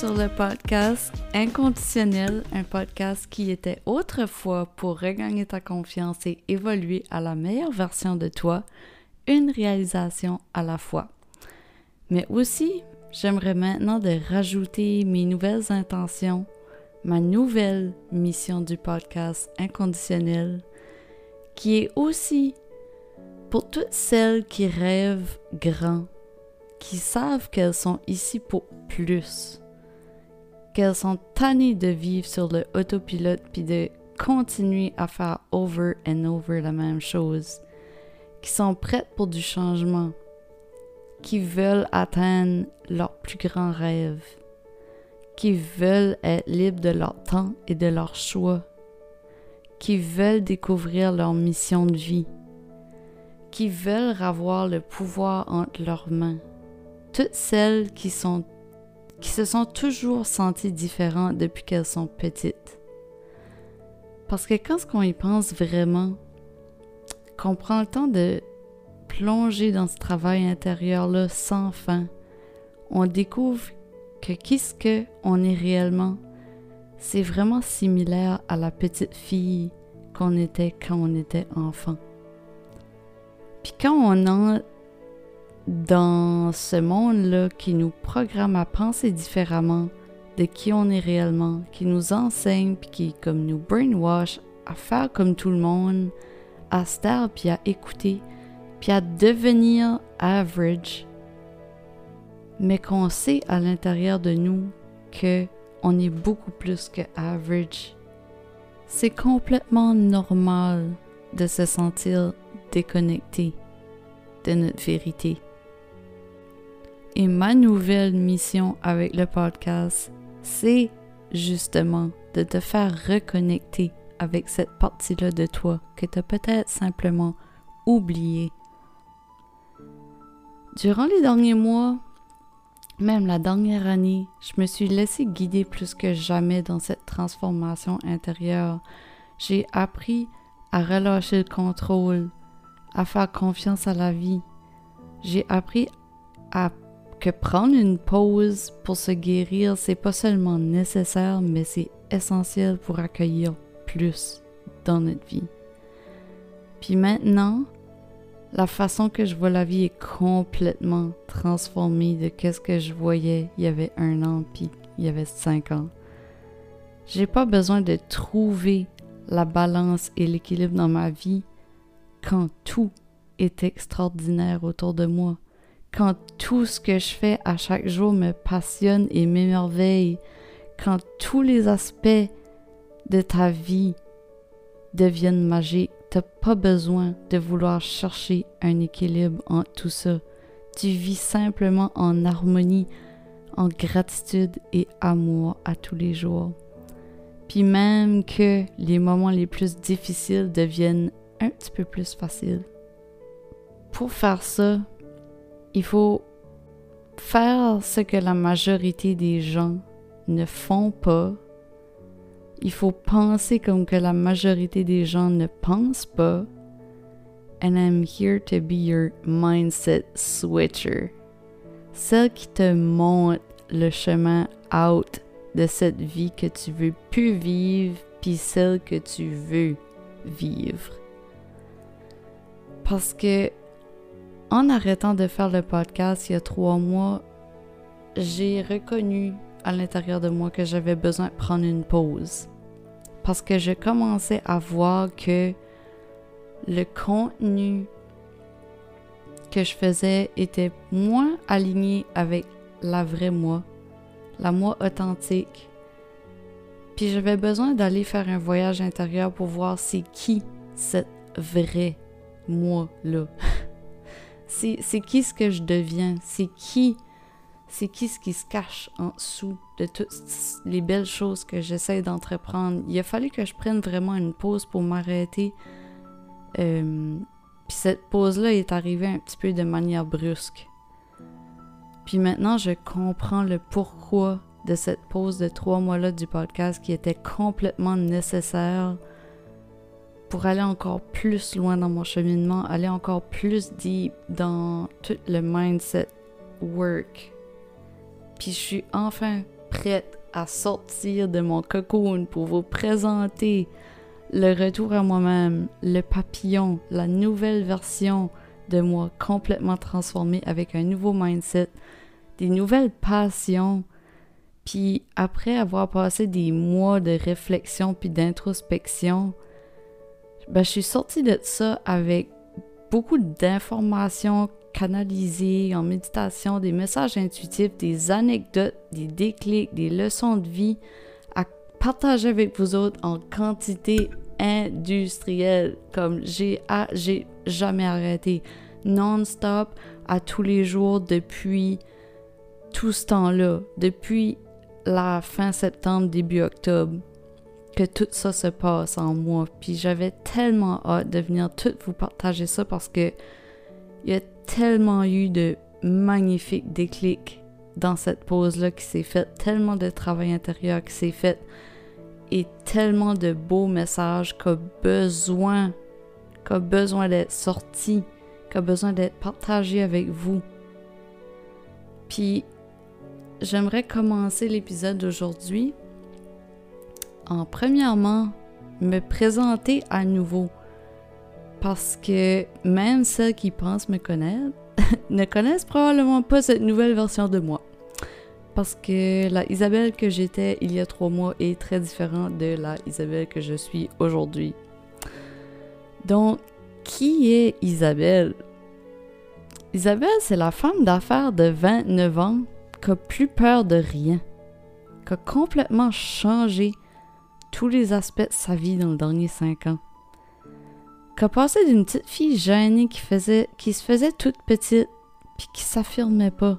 Sur le podcast Inconditionnel, un podcast qui était autrefois pour regagner ta confiance et évoluer à la meilleure version de toi, une réalisation à la fois. Mais aussi, j'aimerais maintenant de rajouter mes nouvelles intentions, ma nouvelle mission du podcast Inconditionnel, qui est aussi pour toutes celles qui rêvent grand qui savent qu'elles sont ici pour plus, qu'elles sont tannées de vivre sur le autopilote puis de continuer à faire over and over la même chose, qui sont prêtes pour du changement, qui veulent atteindre leur plus grand rêve, qui veulent être libres de leur temps et de leur choix, qui veulent découvrir leur mission de vie, qui veulent avoir le pouvoir entre leurs mains. Toutes celles qui sont qui se sont toujours senties différentes depuis qu'elles sont petites. Parce que quand on y pense vraiment, qu'on prend le temps de plonger dans ce travail intérieur-là sans fin, on découvre que qu'est-ce que on est réellement, c'est vraiment similaire à la petite fille qu'on était quand on était enfant. Puis quand on a dans ce monde-là qui nous programme à penser différemment de qui on est réellement, qui nous enseigne, puis qui comme nous brainwash à faire comme tout le monde, à se puis à écouter, puis à devenir average, mais qu'on sait à l'intérieur de nous que on est beaucoup plus que average. C'est complètement normal de se sentir déconnecté de notre vérité. Et ma nouvelle mission avec le podcast, c'est justement de te faire reconnecter avec cette partie-là de toi que tu as peut-être simplement oubliée. Durant les derniers mois, même la dernière année, je me suis laissé guider plus que jamais dans cette transformation intérieure. J'ai appris à relâcher le contrôle, à faire confiance à la vie. J'ai appris à que prendre une pause pour se guérir, c'est pas seulement nécessaire, mais c'est essentiel pour accueillir plus dans notre vie. Puis maintenant, la façon que je vois la vie est complètement transformée de qu'est-ce que je voyais il y avait un an puis il y avait cinq ans. J'ai pas besoin de trouver la balance et l'équilibre dans ma vie quand tout est extraordinaire autour de moi quand tout ce que je fais à chaque jour me passionne et m'émerveille, quand tous les aspects de ta vie deviennent magiques, t'as pas besoin de vouloir chercher un équilibre entre tout ça. Tu vis simplement en harmonie, en gratitude et amour à tous les jours. Puis même que les moments les plus difficiles deviennent un petit peu plus faciles. Pour faire ça, il faut faire ce que la majorité des gens ne font pas. Il faut penser comme que la majorité des gens ne pensent pas. And I'm here to be your mindset switcher. Celle qui te montre le chemin out de cette vie que tu veux plus vivre, puis celle que tu veux vivre. Parce que en arrêtant de faire le podcast il y a trois mois, j'ai reconnu à l'intérieur de moi que j'avais besoin de prendre une pause. Parce que je commençais à voir que le contenu que je faisais était moins aligné avec la vraie moi, la moi authentique. Puis j'avais besoin d'aller faire un voyage intérieur pour voir c'est qui cette vraie moi-là. c'est qui ce que je deviens, c'est qui, c'est qui ce qui se cache en dessous de toutes les belles choses que j'essaie d'entreprendre? Il a fallu que je prenne vraiment une pause pour m'arrêter. Euh, puis cette pause-là est arrivée un petit peu de manière brusque. Puis maintenant, je comprends le pourquoi de cette pause de trois mois-là du podcast qui était complètement nécessaire pour aller encore plus loin dans mon cheminement, aller encore plus deep dans tout le mindset work Puis je suis enfin prête à sortir de mon cocoon pour vous présenter le retour à moi-même, le papillon, la nouvelle version de moi complètement transformée avec un nouveau mindset, des nouvelles passions. Puis après avoir passé des mois de réflexion puis d'introspection, ben, je suis sortie de ça avec beaucoup d'informations canalisées en méditation, des messages intuitifs, des anecdotes, des déclics, des leçons de vie à partager avec vous autres en quantité industrielle, comme j'ai j'ai jamais arrêté, non-stop, à tous les jours depuis tout ce temps-là, depuis la fin septembre, début octobre tout ça se passe en moi. Puis j'avais tellement hâte de venir tout vous partager ça parce que il y a tellement eu de magnifiques déclics dans cette pause-là qui s'est faite, tellement de travail intérieur qui s'est fait et tellement de beaux messages qu'a besoin, qu'a besoin d'être sorti, qu'a besoin d'être partagé avec vous. Puis j'aimerais commencer l'épisode d'aujourd'hui en premièrement me présenter à nouveau. Parce que même ceux qui pensent me connaître ne connaissent probablement pas cette nouvelle version de moi. Parce que la Isabelle que j'étais il y a trois mois est très différente de la Isabelle que je suis aujourd'hui. Donc, qui est Isabelle? Isabelle, c'est la femme d'affaires de 29 ans qui a plus peur de rien, qui a complètement changé tous les aspects de sa vie dans le dernier cinq ans. Qu'a passé d'une petite fille gênée qui, faisait, qui se faisait toute petite puis qui s'affirmait pas?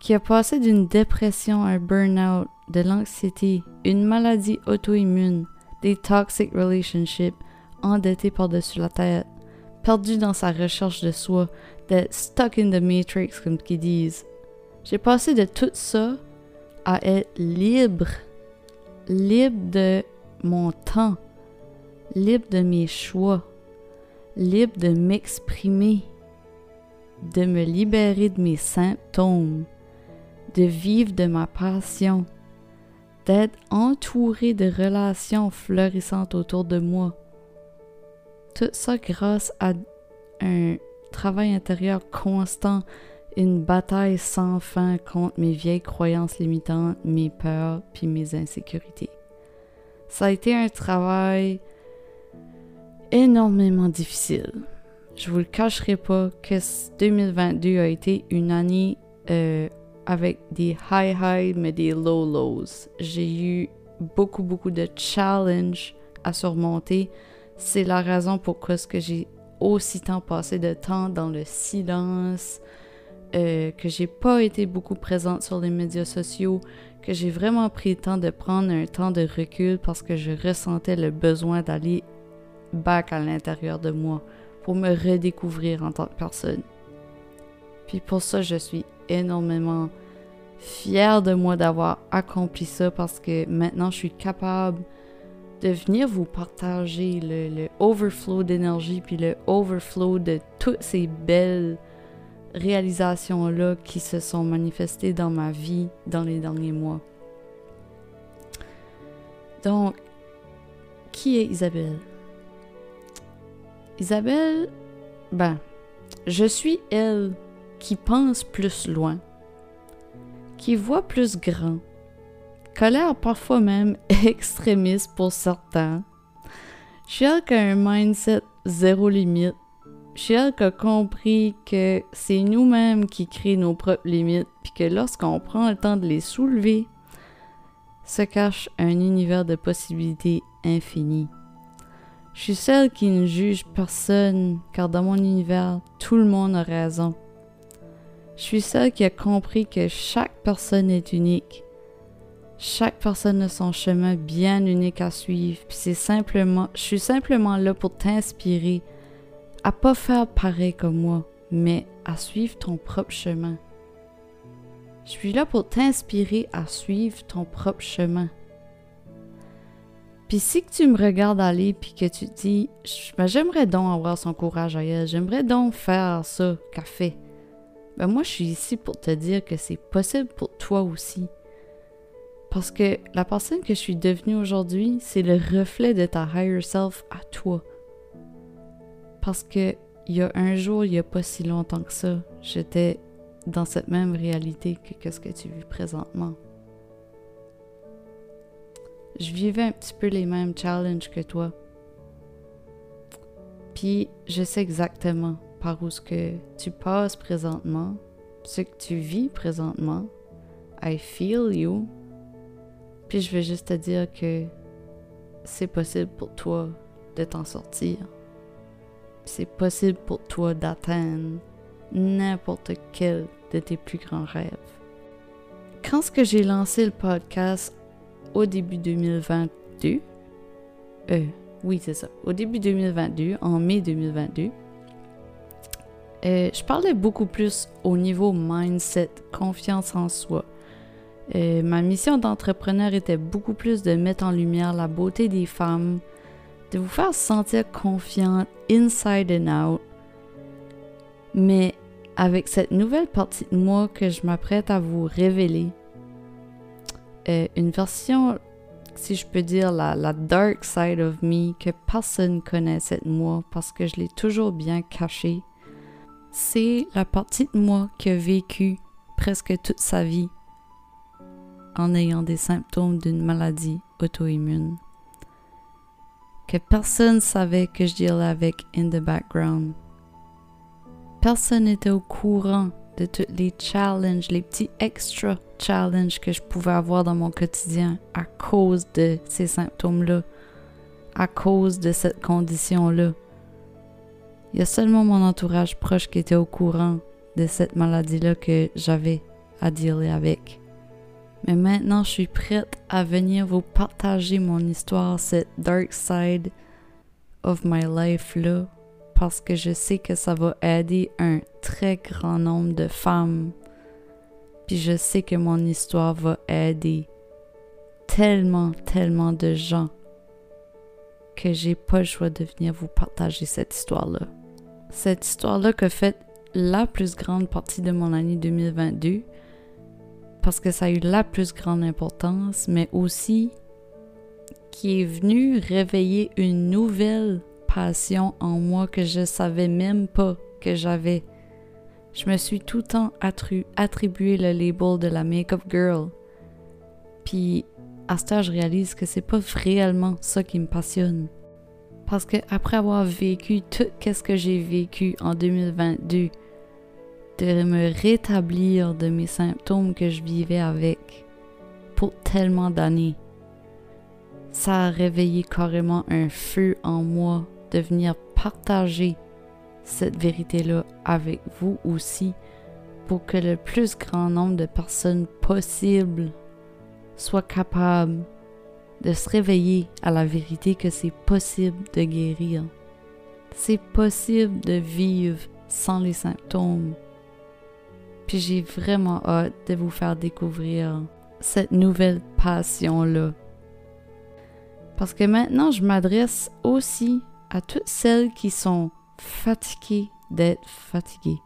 Qui a passé d'une dépression à un burn-out, de l'anxiété, une maladie auto-immune, des toxic relationships, endetté par-dessus la tête, perdu dans sa recherche de soi, d'être stuck in the matrix comme qu'ils disent. J'ai passé de tout ça à être libre libre de mon temps, libre de mes choix, libre de m'exprimer, de me libérer de mes symptômes, de vivre de ma passion, d'être entouré de relations florissantes autour de moi. Tout ça grâce à un travail intérieur constant une bataille sans fin contre mes vieilles croyances limitantes, mes peurs puis mes insécurités. Ça a été un travail énormément difficile. Je vous le cacherai pas que 2022 a été une année euh, avec des high highs mais des low lows. J'ai eu beaucoup beaucoup de challenges à surmonter. C'est la raison pourquoi ce que j'ai aussi tant passé de temps dans le silence, euh, que j'ai pas été beaucoup présente sur les médias sociaux, que j'ai vraiment pris le temps de prendre un temps de recul parce que je ressentais le besoin d'aller back à l'intérieur de moi pour me redécouvrir en tant que personne. Puis pour ça, je suis énormément fière de moi d'avoir accompli ça parce que maintenant je suis capable de venir vous partager le, le overflow d'énergie puis le overflow de toutes ces belles réalisations-là qui se sont manifestées dans ma vie dans les derniers mois. Donc, qui est Isabelle? Isabelle, ben, je suis elle qui pense plus loin, qui voit plus grand, l'air parfois même extrémiste pour certains. Je qui a un mindset zéro limite, Shell a compris que c'est nous-mêmes qui créons nos propres limites, puis que lorsqu'on prend le temps de les soulever, se cache un univers de possibilités infinies. Je suis celle qui ne juge personne, car dans mon univers, tout le monde a raison. Je suis celle qui a compris que chaque personne est unique. Chaque personne a son chemin bien unique à suivre, puis c'est simplement, je suis simplement là pour t'inspirer à pas faire pareil comme moi, mais à suivre ton propre chemin. Je suis là pour t'inspirer à suivre ton propre chemin. Puis si tu me regardes aller puis que tu te dis ben, j'aimerais donc avoir son courage à elle, j'aimerais donc faire ça qu'a fait. ben moi je suis ici pour te dire que c'est possible pour toi aussi. Parce que la personne que je suis devenue aujourd'hui, c'est le reflet de ta higher self à toi. Parce que il y a un jour, il n'y a pas si longtemps que ça, j'étais dans cette même réalité que ce que tu vis présentement. Je vivais un petit peu les mêmes challenges que toi. Puis je sais exactement par où ce que tu passes présentement, ce que tu vis présentement. I feel you. Puis je veux juste te dire que c'est possible pour toi de t'en sortir. C'est possible pour toi d'atteindre n'importe quel de tes plus grands rêves. Quand ce que j'ai lancé le podcast? Au début 2022, euh, oui c'est ça, au début 2022, en mai 2022, euh, je parlais beaucoup plus au niveau mindset, confiance en soi. Euh, ma mission d'entrepreneur était beaucoup plus de mettre en lumière la beauté des femmes, de vous faire sentir confiante inside and out. Mais avec cette nouvelle partie de moi que je m'apprête à vous révéler, euh, une version, si je peux dire, la, la, dark side of me que personne connaît cette moi parce que je l'ai toujours bien cachée. C'est la partie de moi qui a vécu presque toute sa vie en ayant des symptômes d'une maladie auto-immune. Que personne savait que je dealais avec in the background. Personne n'était au courant de tous les challenges, les petits extra challenges que je pouvais avoir dans mon quotidien à cause de ces symptômes-là, à cause de cette condition-là. Il y a seulement mon entourage proche qui était au courant de cette maladie-là que j'avais à dealer avec. Mais maintenant, je suis prête à venir vous partager mon histoire, cette dark side of my life-là, parce que je sais que ça va aider un très grand nombre de femmes. Puis je sais que mon histoire va aider tellement, tellement de gens que j'ai pas le choix de venir vous partager cette histoire-là. Cette histoire-là que fait la plus grande partie de mon année 2022 parce que ça a eu la plus grande importance, mais aussi qui est venu réveiller une nouvelle passion en moi que je savais même pas que j'avais. Je me suis tout le temps attribué le label de la make-up girl. Puis à ce temps, je réalise que c'est pas réellement ça qui me passionne. Parce que après avoir vécu tout ce que j'ai vécu en 2022, de me rétablir de mes symptômes que je vivais avec pour tellement d'années, ça a réveillé carrément un feu en moi de venir partager cette vérité-là avec vous aussi pour que le plus grand nombre de personnes possible soient capables de se réveiller à la vérité que c'est possible de guérir. C'est possible de vivre sans les symptômes. Puis j'ai vraiment hâte de vous faire découvrir cette nouvelle passion-là. Parce que maintenant, je m'adresse aussi à toutes celles qui sont fatiguées d'être fatiguées,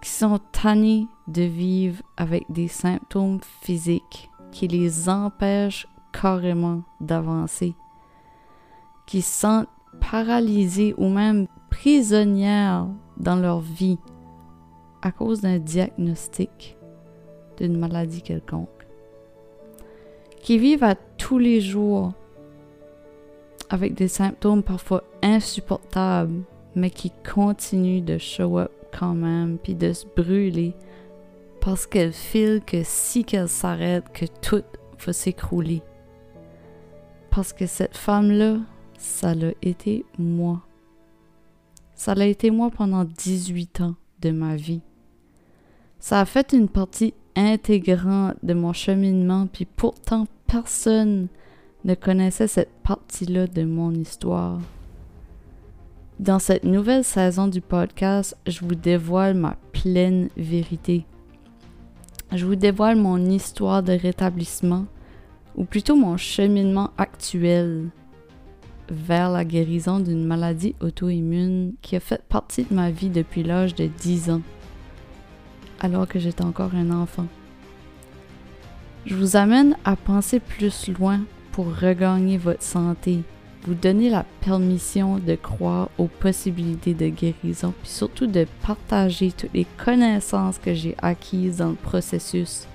qui sont tannées de vivre avec des symptômes physiques qui les empêchent carrément d'avancer, qui se sentent paralysées ou même prisonnières dans leur vie à cause d'un diagnostic d'une maladie quelconque, qui vivent à tous les jours avec des symptômes parfois insupportables, mais qui continuent de show up quand même, puis de se brûler, parce qu'elles filent que si qu'elle s'arrête, que tout va s'écrouler. Parce que cette femme-là, ça l'a été moi. Ça l'a été moi pendant 18 ans de ma vie. Ça a fait une partie intégrante de mon cheminement, puis pourtant personne ne connaissait cette partie-là de mon histoire. Dans cette nouvelle saison du podcast, je vous dévoile ma pleine vérité. Je vous dévoile mon histoire de rétablissement, ou plutôt mon cheminement actuel vers la guérison d'une maladie auto-immune qui a fait partie de ma vie depuis l'âge de 10 ans. Alors que j'étais encore un enfant. Je vous amène à penser plus loin pour regagner votre santé, vous donner la permission de croire aux possibilités de guérison, puis surtout de partager toutes les connaissances que j'ai acquises dans le processus,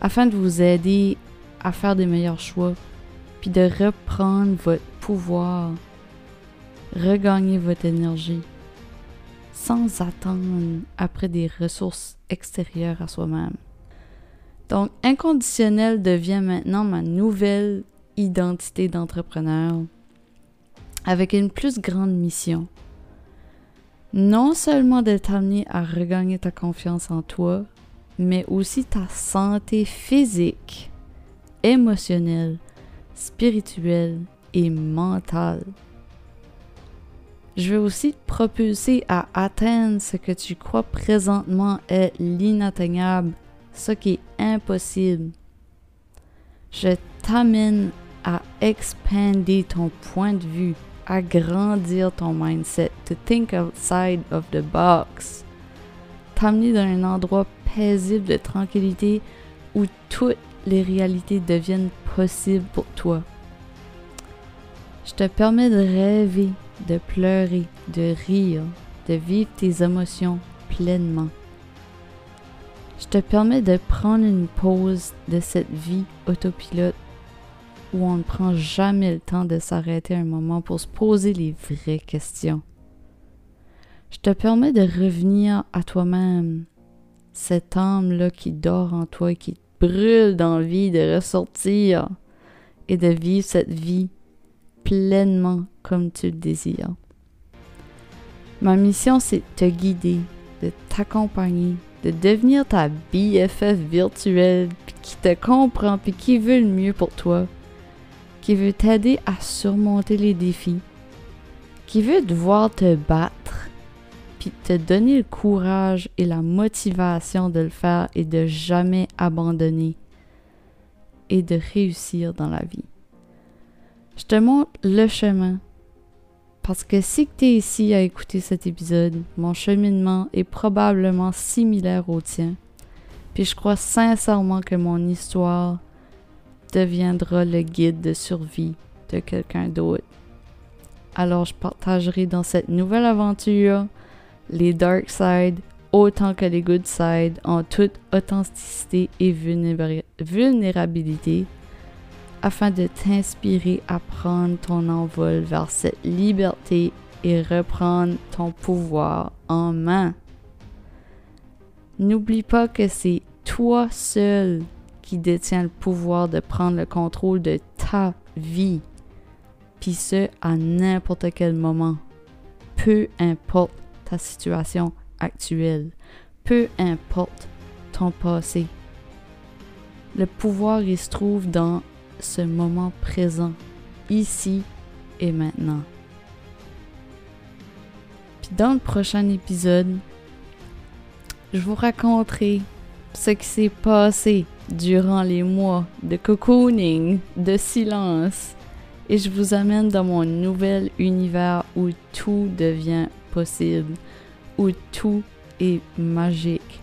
afin de vous aider à faire des meilleurs choix, puis de reprendre votre pouvoir, regagner votre énergie, sans attendre après des ressources extérieures à soi-même. Donc, inconditionnel devient maintenant ma nouvelle identité d'entrepreneur avec une plus grande mission. Non seulement de t'amener à regagner ta confiance en toi, mais aussi ta santé physique, émotionnelle, spirituelle et mentale. Je veux aussi te propulser à atteindre ce que tu crois présentement est l'inatteignable, ce qui est impossible. Je t'amène à expander ton point de vue, à grandir ton mindset, to think outside of the box, t'amener dans un endroit paisible de tranquillité où toutes les réalités deviennent possibles pour toi. Je te permets de rêver, de pleurer, de rire, de vivre tes émotions pleinement. Je te permets de prendre une pause de cette vie autopilote où on ne prend jamais le temps de s'arrêter un moment pour se poser les vraies questions. Je te permets de revenir à toi-même, cette âme-là qui dort en toi et qui brûle d'envie de ressortir et de vivre cette vie pleinement comme tu le désires. Ma mission, c'est de te guider, de t'accompagner, de devenir ta BFF virtuelle qui te comprend puis qui veut le mieux pour toi qui veut t'aider à surmonter les défis, qui veut devoir te battre, puis te donner le courage et la motivation de le faire et de jamais abandonner et de réussir dans la vie. Je te montre le chemin parce que si tu es ici à écouter cet épisode, mon cheminement est probablement similaire au tien. Puis je crois sincèrement que mon histoire deviendra le guide de survie de quelqu'un d'autre. Alors je partagerai dans cette nouvelle aventure les dark sides autant que les good sides en toute authenticité et vulnérabilité afin de t'inspirer à prendre ton envol vers cette liberté et reprendre ton pouvoir en main. N'oublie pas que c'est toi seul qui détient le pouvoir de prendre le contrôle de ta vie, puis ce, à n'importe quel moment. Peu importe ta situation actuelle, peu importe ton passé. Le pouvoir, il se trouve dans ce moment présent, ici et maintenant. Puis dans le prochain épisode, je vous raconterai ce qui s'est passé durant les mois de cocooning, de silence, et je vous amène dans mon nouvel univers où tout devient possible, où tout est magique,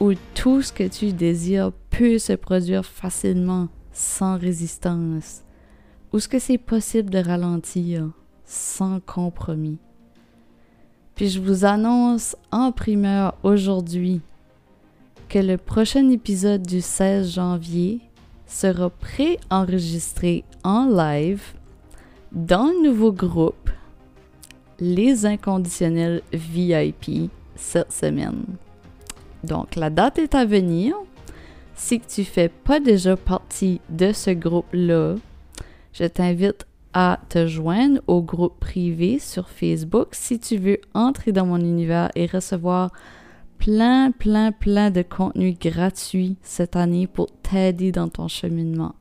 où tout ce que tu désires peut se produire facilement, sans résistance, où ce que c'est possible de ralentir, sans compromis. Puis je vous annonce en primeur aujourd'hui que le prochain épisode du 16 janvier sera pré-enregistré en live dans le nouveau groupe Les Inconditionnels VIP cette semaine. Donc la date est à venir. Si tu fais pas déjà partie de ce groupe-là, je t'invite à te joindre au groupe privé sur Facebook si tu veux entrer dans mon univers et recevoir plein, plein, plein de contenu gratuit cette année pour t'aider dans ton cheminement.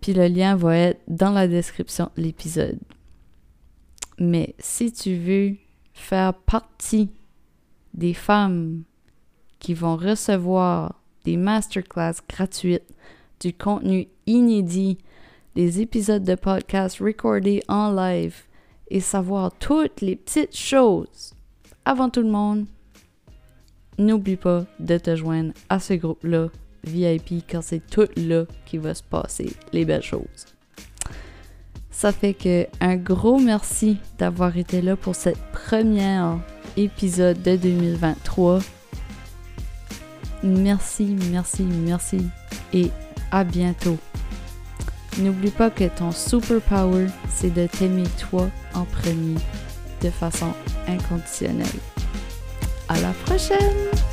Puis le lien va être dans la description de l'épisode. Mais si tu veux faire partie des femmes qui vont recevoir des masterclass gratuites, du contenu inédit, des épisodes de podcast recordés en live et savoir toutes les petites choses avant tout le monde, n'oublie pas de te joindre à ce groupe-là VIP quand c'est tout là qui va se passer les belles choses. Ça fait que un gros merci d'avoir été là pour cette première épisode de 2023. Merci, merci, merci et à bientôt. N'oublie pas que ton superpower, c'est de t'aimer toi en premier de façon inconditionnelle. À la prochaine!